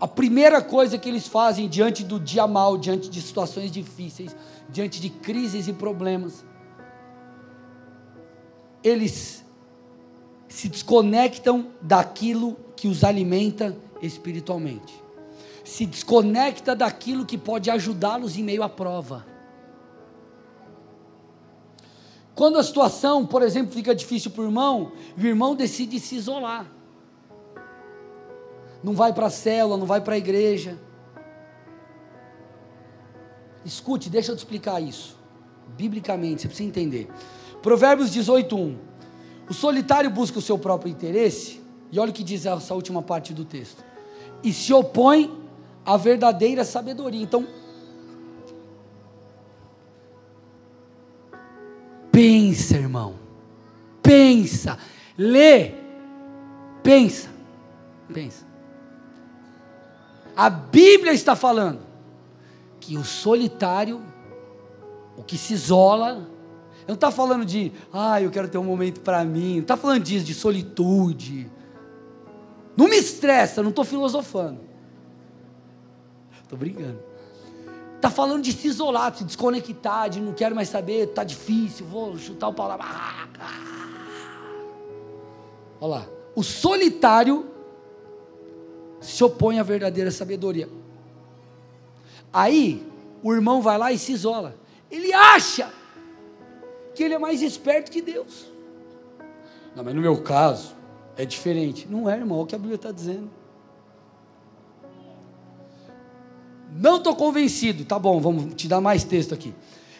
a primeira coisa que eles fazem diante do dia mal, diante de situações difíceis, diante de crises e problemas, eles se desconectam daquilo que os alimenta espiritualmente. Se desconecta daquilo que pode ajudá-los em meio à prova. Quando a situação, por exemplo, fica difícil para o irmão, o irmão decide se isolar não vai para a célula, não vai para a igreja. Escute, deixa eu te explicar isso. Biblicamente, você precisa entender. Provérbios 18:1. O solitário busca o seu próprio interesse, e olha o que diz essa última parte do texto. E se opõe à verdadeira sabedoria. Então, pensa, irmão. Pensa. Lê. Pensa. Pensa. A Bíblia está falando que o solitário, o que se isola, não está falando de, ah, eu quero ter um momento para mim, não está falando disso, de solitude. Não me estressa, não estou filosofando. Estou brincando. Está falando de se isolar, de se desconectar, de não quero mais saber, está difícil, vou chutar o pau na barraca. Olha lá. O solitário se opõe à verdadeira sabedoria. Aí, o irmão vai lá e se isola. Ele acha que ele é mais esperto que Deus. Não, mas no meu caso, é diferente. Não é, irmão, é o que a Bíblia está dizendo. Não estou convencido. Tá bom, vamos te dar mais texto aqui.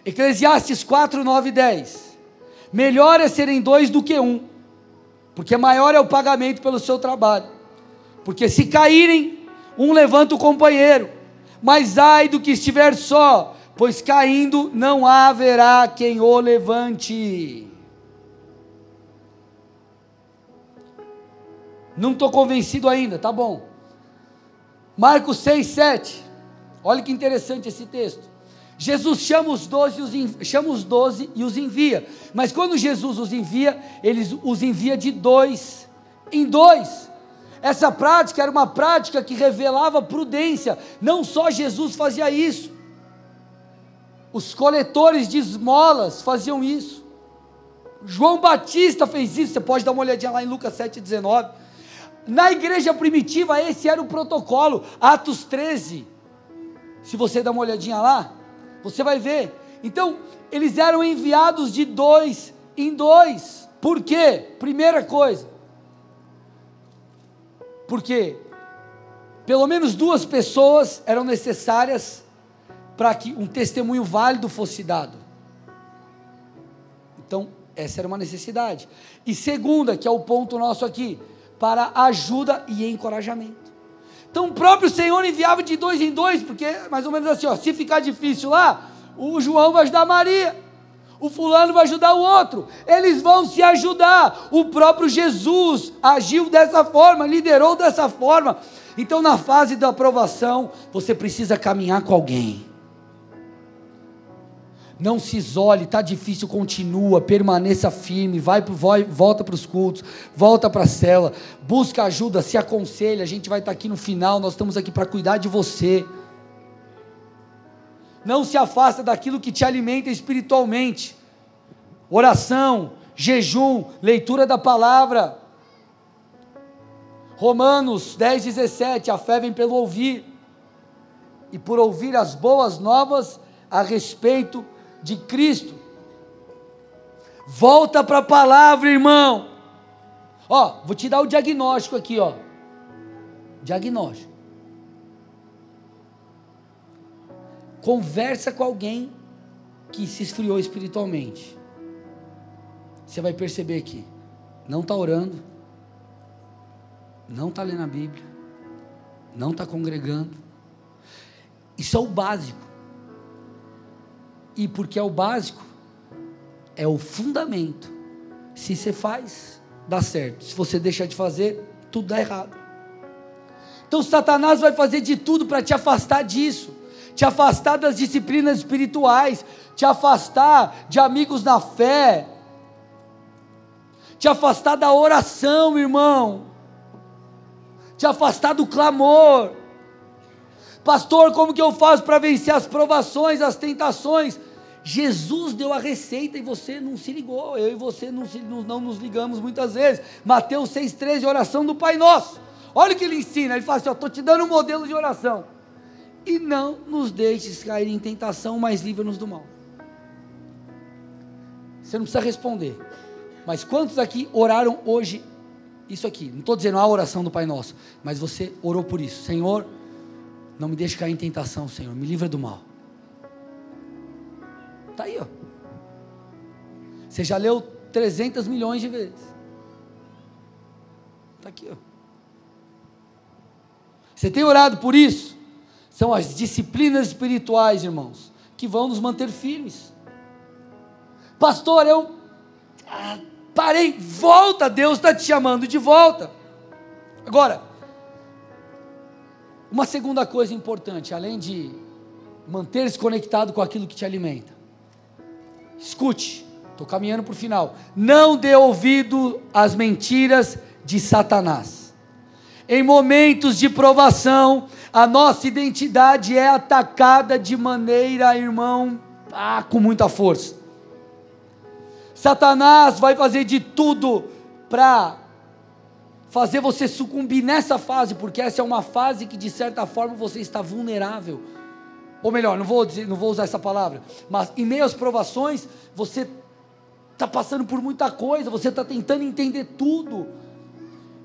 Eclesiastes 4, 9 e 10. Melhor é serem dois do que um, porque maior é o pagamento pelo seu trabalho. Porque se caírem, um levanta o companheiro, mas ai do que estiver só, pois caindo não haverá quem o levante. Não estou convencido ainda, tá bom. Marcos 6, 7. Olha que interessante esse texto. Jesus chama os doze, os, chama os doze e os envia. Mas quando Jesus os envia, ele os envia de dois em dois. Essa prática era uma prática que revelava prudência, não só Jesus fazia isso. Os coletores de esmolas faziam isso. João Batista fez isso, você pode dar uma olhadinha lá em Lucas 7,19. Na igreja primitiva, esse era o protocolo, Atos 13. Se você dar uma olhadinha lá, você vai ver. Então, eles eram enviados de dois em dois. Por quê? Primeira coisa, porque pelo menos duas pessoas eram necessárias para que um testemunho válido fosse dado. Então, essa era uma necessidade. E segunda, que é o ponto nosso aqui, para ajuda e encorajamento. Então, o próprio Senhor enviava de dois em dois, porque mais ou menos assim, ó, se ficar difícil lá, o João vai ajudar Maria, o fulano vai ajudar o outro, eles vão se ajudar. O próprio Jesus agiu dessa forma, liderou dessa forma. Então, na fase da aprovação, você precisa caminhar com alguém. Não se isole, está difícil, continua, permaneça firme, vai, vai volta para os cultos, volta para a cela, busca ajuda, se aconselha. A gente vai estar tá aqui no final, nós estamos aqui para cuidar de você. Não se afasta daquilo que te alimenta espiritualmente. Oração, jejum, leitura da palavra. Romanos 10, 17: a fé vem pelo ouvir, e por ouvir as boas novas a respeito de Cristo. Volta para a palavra, irmão. Ó, vou te dar o diagnóstico aqui, ó. Diagnóstico. Conversa com alguém que se esfriou espiritualmente. Você vai perceber que não está orando, não está lendo a Bíblia, não está congregando. Isso é o básico. E porque é o básico, é o fundamento. Se você faz, dá certo. Se você deixar de fazer, tudo dá errado. Então Satanás vai fazer de tudo para te afastar disso, te afastar das disciplinas espirituais, te afastar de amigos na fé, te afastar da oração, irmão, te afastar do clamor. Pastor, como que eu faço para vencer as provações, as tentações? Jesus deu a receita e você não se ligou. Eu e você não, se, não nos ligamos muitas vezes. Mateus 6,13, oração do Pai Nosso. Olha o que ele ensina. Ele fala assim: estou te dando um modelo de oração. E não nos deixes cair em tentação, mas livra-nos do mal. Você não precisa responder. Mas quantos aqui oraram hoje isso aqui? Não estou dizendo a oração do Pai Nosso, mas você orou por isso. Senhor, não me deixe cair em tentação, Senhor. Me livra do mal. Está aí, ó. Você já leu 300 milhões de vezes. Está aqui, ó. Você tem orado por isso? São as disciplinas espirituais, irmãos, que vão nos manter firmes. Pastor, eu ah, parei, volta, Deus está te chamando de volta. Agora, uma segunda coisa importante, além de manter-se conectado com aquilo que te alimenta, escute, estou caminhando para o final. Não dê ouvido às mentiras de Satanás. Em momentos de provação, a nossa identidade é atacada de maneira, irmão, ah, com muita força. Satanás vai fazer de tudo para fazer você sucumbir nessa fase, porque essa é uma fase que de certa forma você está vulnerável. Ou melhor, não vou, dizer, não vou usar essa palavra, mas em meio às provações, você está passando por muita coisa, você está tentando entender tudo.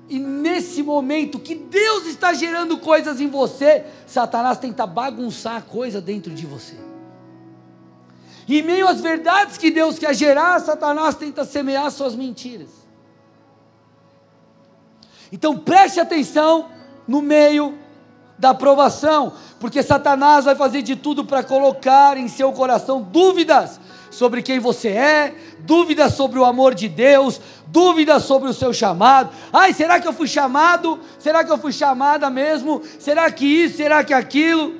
E nesse momento que Deus está gerando coisas em você, Satanás tenta bagunçar a coisa dentro de você. E em meio às verdades que Deus quer gerar, Satanás tenta semear suas mentiras. Então preste atenção no meio da provação, porque Satanás vai fazer de tudo para colocar em seu coração dúvidas sobre quem você é, dúvidas sobre o amor de Deus, dúvidas sobre o seu chamado. Ai, será que eu fui chamado? Será que eu fui chamada mesmo? Será que isso? Será que aquilo?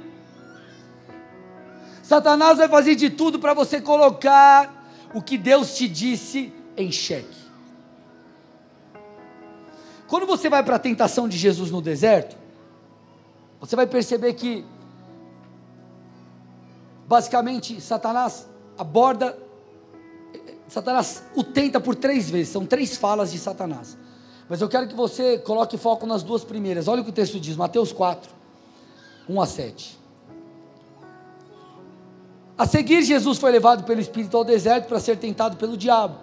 Satanás vai fazer de tudo para você colocar o que Deus te disse em xeque. Quando você vai para a tentação de Jesus no deserto, você vai perceber que basicamente, Satanás aborda, Satanás o tenta por três vezes, são três falas de Satanás. Mas eu quero que você coloque foco nas duas primeiras. Olha o que o texto diz, Mateus 4, 1 a 7. A seguir, Jesus foi levado pelo Espírito ao deserto para ser tentado pelo diabo.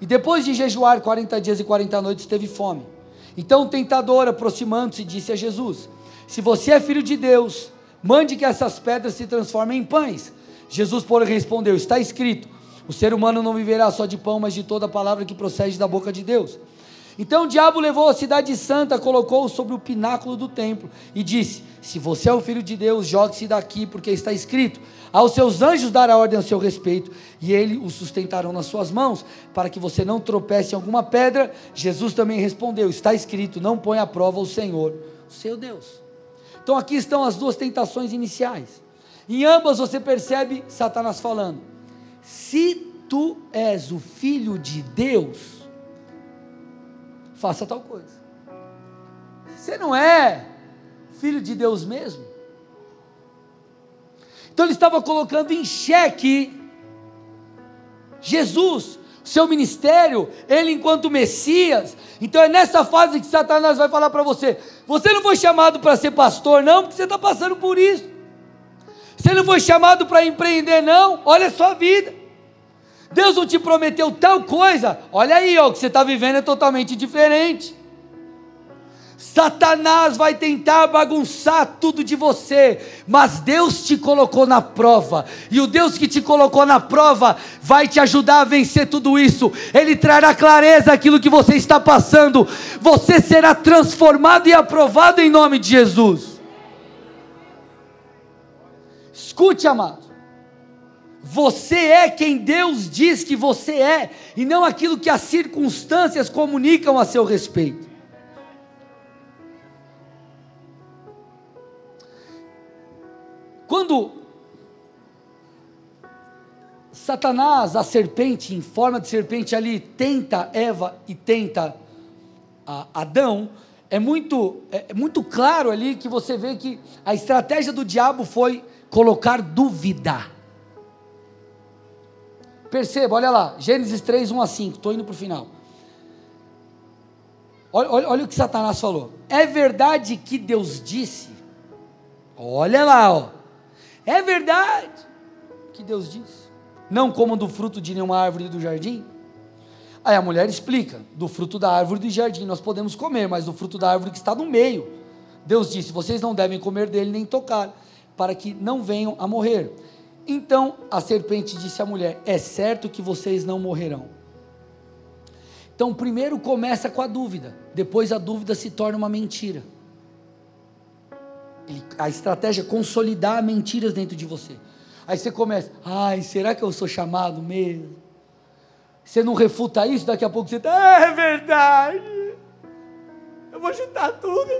E depois de jejuar 40 dias e 40 noites, teve fome. Então o tentador, aproximando-se, disse a Jesus: Se você é filho de Deus, mande que essas pedras se transformem em pães. Jesus, porém, respondeu: Está escrito: O ser humano não viverá só de pão, mas de toda palavra que procede da boca de Deus. Então o diabo levou a cidade santa, colocou-o sobre o pináculo do templo e disse: Se você é o filho de Deus, jogue-se daqui, porque está escrito: Aos seus anjos dará ordem a seu respeito, e ele o sustentarão nas suas mãos, para que você não tropece em alguma pedra. Jesus também respondeu: Está escrito: Não põe à prova o Senhor, o seu Deus. Então aqui estão as duas tentações iniciais. Em ambas você percebe Satanás falando: Se tu és o filho de Deus, faça tal coisa. Você não é filho de Deus mesmo? Então ele estava colocando em xeque Jesus, seu ministério, ele enquanto Messias. Então é nessa fase que Satanás vai falar para você: você não foi chamado para ser pastor, não, porque você está passando por isso. Você não foi chamado para empreender, não, olha a sua vida. Deus não te prometeu tal coisa, olha aí, ó, o que você está vivendo é totalmente diferente. Satanás vai tentar bagunçar tudo de você, mas Deus te colocou na prova, e o Deus que te colocou na prova vai te ajudar a vencer tudo isso. Ele trará clareza aquilo que você está passando. Você será transformado e aprovado em nome de Jesus. Escute, amado. Você é quem Deus diz que você é, e não aquilo que as circunstâncias comunicam a seu respeito. Quando Satanás, a serpente, em forma de serpente ali, tenta Eva e tenta Adão, é muito, é, é muito claro ali que você vê que a estratégia do diabo foi colocar dúvida. Perceba, olha lá, Gênesis 3, 1 a 5, estou indo para o final. Olha, olha, olha, o que Satanás falou. É verdade que Deus disse, olha lá, ó. É verdade que Deus disse. Não comam do fruto de nenhuma árvore do jardim. Aí a mulher explica: do fruto da árvore do jardim nós podemos comer, mas do fruto da árvore que está no meio. Deus disse: vocês não devem comer dele nem tocar, para que não venham a morrer. Então a serpente disse à mulher: É certo que vocês não morrerão. Então, primeiro começa com a dúvida, depois a dúvida se torna uma mentira. A estratégia é consolidar mentiras dentro de você. Aí você começa, ai, será que eu sou chamado mesmo? Você não refuta isso, daqui a pouco você está, ah, é verdade. Eu vou chutar tudo.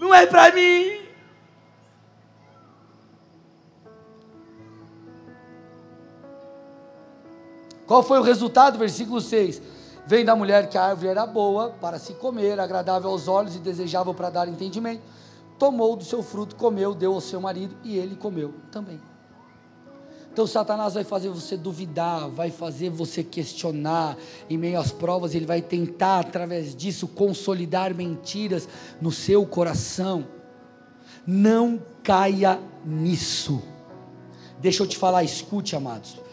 Não é para mim. Qual foi o resultado? Versículo 6. Vem da mulher que a árvore era boa para se comer, agradável aos olhos e desejável para dar entendimento. Tomou do seu fruto, comeu, deu ao seu marido e ele comeu também. Então Satanás vai fazer você duvidar, vai fazer você questionar em meio às provas, ele vai tentar através disso consolidar mentiras no seu coração. Não caia nisso. Deixa eu te falar, escute, amados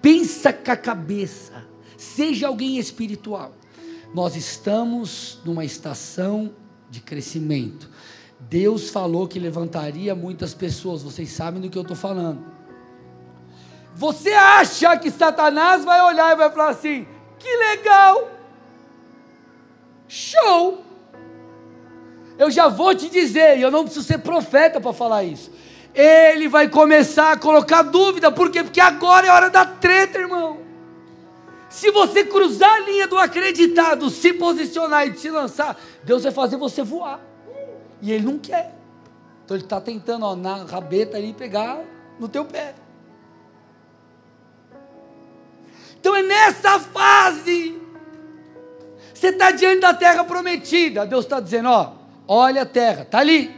pensa com a cabeça, seja alguém espiritual. Nós estamos numa estação de crescimento. Deus falou que levantaria muitas pessoas, vocês sabem do que eu estou falando. Você acha que Satanás vai olhar e vai falar assim: que legal, show. Eu já vou te dizer, e eu não preciso ser profeta para falar isso ele vai começar a colocar dúvida, por quê? Porque agora é hora da treta, irmão. Se você cruzar a linha do acreditado, se posicionar e se lançar, Deus vai fazer você voar. E Ele não quer. Então Ele está tentando, ó, na rabeta ali, pegar no teu pé. Então é nessa fase. Você está diante da terra prometida. Deus está dizendo, ó, olha a terra, está ali.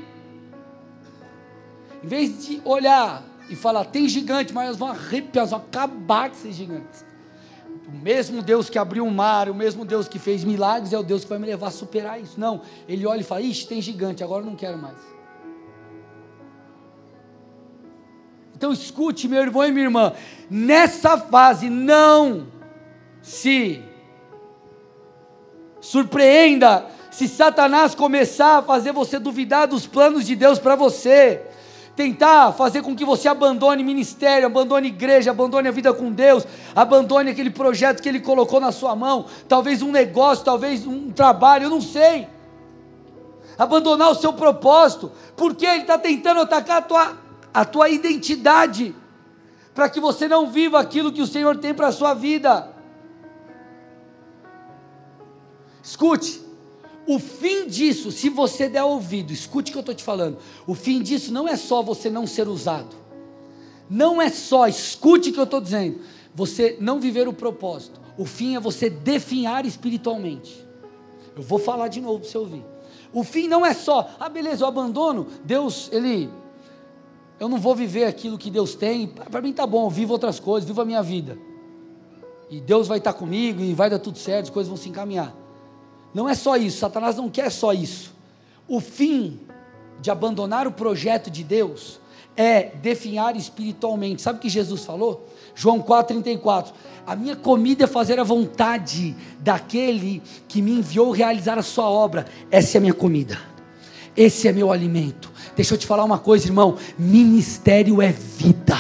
Em vez de olhar e falar: tem gigante, mas elas vão arrepiar, elas vão acabar com esses gigantes. O mesmo Deus que abriu o mar, o mesmo Deus que fez milagres, é o Deus que vai me levar a superar isso. Não, ele olha e fala: ixi, tem gigante, agora eu não quero mais. Então escute, meu irmão e minha irmã, nessa fase, não se surpreenda se Satanás começar a fazer você duvidar dos planos de Deus para você tentar fazer com que você abandone ministério, abandone igreja, abandone a vida com Deus, abandone aquele projeto que Ele colocou na sua mão, talvez um negócio, talvez um trabalho, eu não sei. Abandonar o seu propósito, porque Ele está tentando atacar a tua, a tua identidade, para que você não viva aquilo que o Senhor tem para a sua vida. Escute, o fim disso, se você der ouvido, escute o que eu estou te falando. O fim disso não é só você não ser usado. Não é só, escute o que eu estou dizendo. Você não viver o propósito. O fim é você definhar espiritualmente. Eu vou falar de novo para você ouvir. O fim não é só, ah, beleza, eu abandono. Deus, ele. Eu não vou viver aquilo que Deus tem. Para mim tá bom, eu vivo outras coisas, vivo a minha vida. E Deus vai estar comigo e vai dar tudo certo, as coisas vão se encaminhar. Não é só isso, Satanás não quer só isso. O fim de abandonar o projeto de Deus é definhar espiritualmente. Sabe o que Jesus falou? João 4,34. A minha comida é fazer a vontade daquele que me enviou realizar a sua obra. Essa é a minha comida. Esse é meu alimento. Deixa eu te falar uma coisa, irmão. Ministério é vida.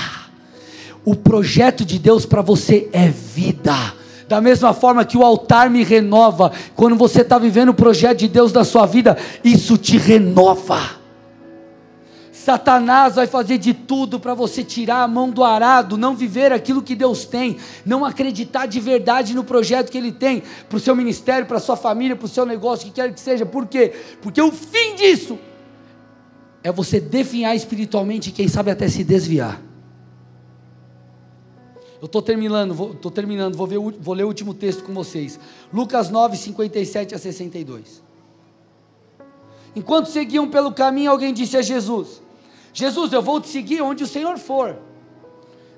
O projeto de Deus para você é vida. Da mesma forma que o altar me renova, quando você está vivendo o projeto de Deus na sua vida, isso te renova. Satanás vai fazer de tudo para você tirar a mão do arado, não viver aquilo que Deus tem, não acreditar de verdade no projeto que Ele tem para o seu ministério, para a sua família, para o seu negócio, que quer que seja. Por quê? Porque o fim disso é você definhar espiritualmente e quem sabe até se desviar. Eu estou terminando, vou, terminando vou, ver, vou ler o último texto com vocês. Lucas 9, 57 a 62. Enquanto seguiam pelo caminho, alguém disse a Jesus: Jesus, eu vou te seguir onde o Senhor for.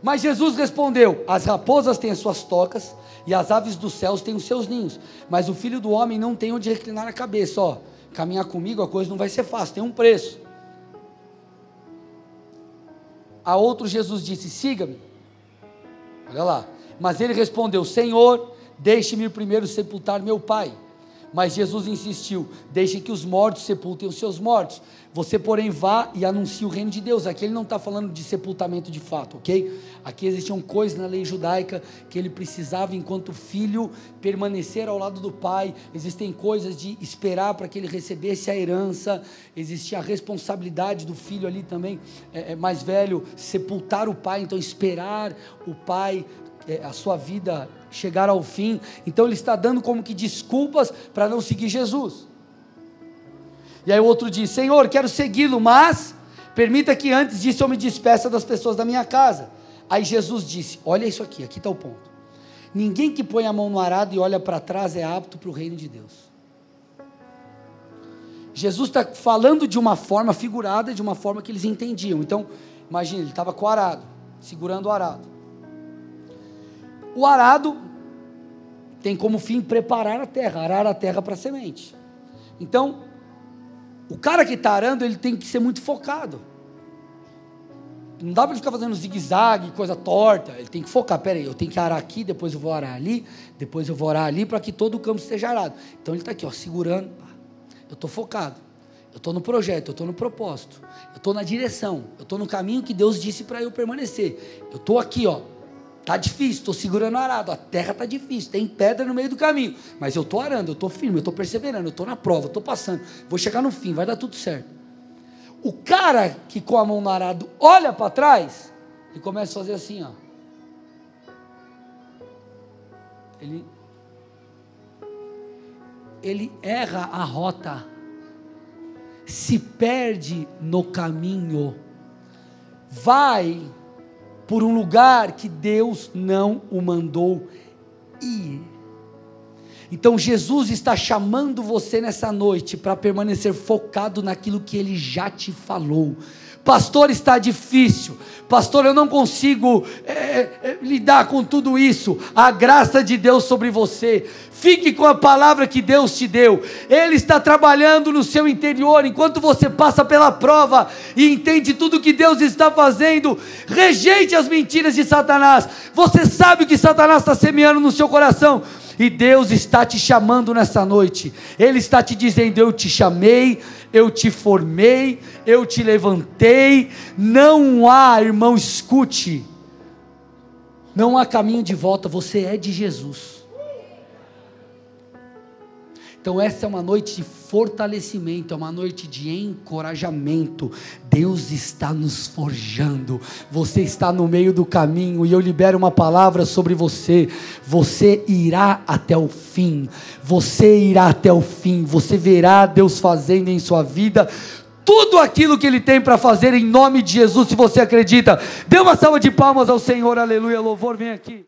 Mas Jesus respondeu: As raposas têm as suas tocas e as aves dos céus têm os seus ninhos, mas o filho do homem não tem onde reclinar a cabeça. Ó, caminhar comigo a coisa não vai ser fácil, tem um preço. A outro Jesus disse: Siga-me. Olha lá. Mas ele respondeu: Senhor, deixe-me primeiro sepultar meu pai. Mas Jesus insistiu: Deixe que os mortos sepultem os seus mortos. Você, porém, vá e anuncie o reino de Deus. Aqui ele não está falando de sepultamento de fato, ok? Aqui existiam coisas na lei judaica que ele precisava, enquanto filho, permanecer ao lado do pai. Existem coisas de esperar para que ele recebesse a herança. Existia a responsabilidade do filho ali também, é, é, mais velho, sepultar o pai. Então, esperar o pai é, a sua vida chegar ao fim. Então ele está dando como que desculpas para não seguir Jesus. E aí o outro diz: Senhor, quero segui-lo, mas permita que antes disso eu me despeça das pessoas da minha casa. Aí Jesus disse: Olha isso aqui, aqui está o ponto. Ninguém que põe a mão no arado e olha para trás é apto para o reino de Deus. Jesus está falando de uma forma figurada, de uma forma que eles entendiam. Então, imagine, ele estava com o arado, segurando o arado. O arado tem como fim preparar a terra, arar a terra para a semente. Então, o cara que está arando, ele tem que ser muito focado. Não dá para ele ficar fazendo zigue-zague, coisa torta. Ele tem que focar. Pera aí, eu tenho que arar aqui, depois eu vou arar ali, depois eu vou arar ali, para que todo o campo esteja arado. Então ele está aqui, ó, segurando. Eu estou focado. Eu estou no projeto, eu estou no propósito. Eu estou na direção. Eu estou no caminho que Deus disse para eu permanecer. Eu estou aqui, ó, Tá difícil, estou segurando o arado, a terra tá difícil, tem pedra no meio do caminho, mas eu estou arando, eu estou firme, eu estou perseverando, eu estou na prova, eu estou passando, vou chegar no fim, vai dar tudo certo. O cara que com a mão no arado olha para trás, ele começa a fazer assim, ó. Ele ele erra a rota, se perde no caminho, vai por um lugar que Deus não o mandou ir. Então Jesus está chamando você nessa noite para permanecer focado naquilo que ele já te falou. Pastor, está difícil. Pastor, eu não consigo é, é, lidar com tudo isso. A graça de Deus sobre você. Fique com a palavra que Deus te deu. Ele está trabalhando no seu interior enquanto você passa pela prova e entende tudo que Deus está fazendo. Rejeite as mentiras de Satanás. Você sabe o que Satanás está semeando no seu coração. E Deus está te chamando nessa noite. Ele está te dizendo: Eu te chamei, eu te formei, eu te levantei. Não há, irmão, escute. Não há caminho de volta. Você é de Jesus. Então, essa é uma noite de fortalecimento, é uma noite de encorajamento. Deus está nos forjando, você está no meio do caminho e eu libero uma palavra sobre você. Você irá até o fim, você irá até o fim, você verá Deus fazendo em sua vida tudo aquilo que Ele tem para fazer em nome de Jesus, se você acredita. Dê uma salva de palmas ao Senhor, aleluia, louvor, vem aqui.